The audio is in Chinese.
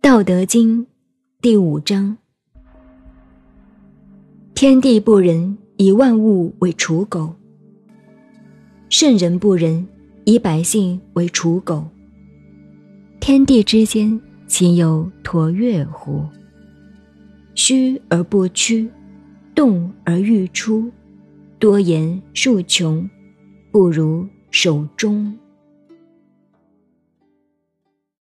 道德经第五章：天地不仁，以万物为刍狗；圣人不仁，以百姓为刍狗。天地之间，岂有橐越乎？虚而不屈，动而欲出；多言数穷，不如守中。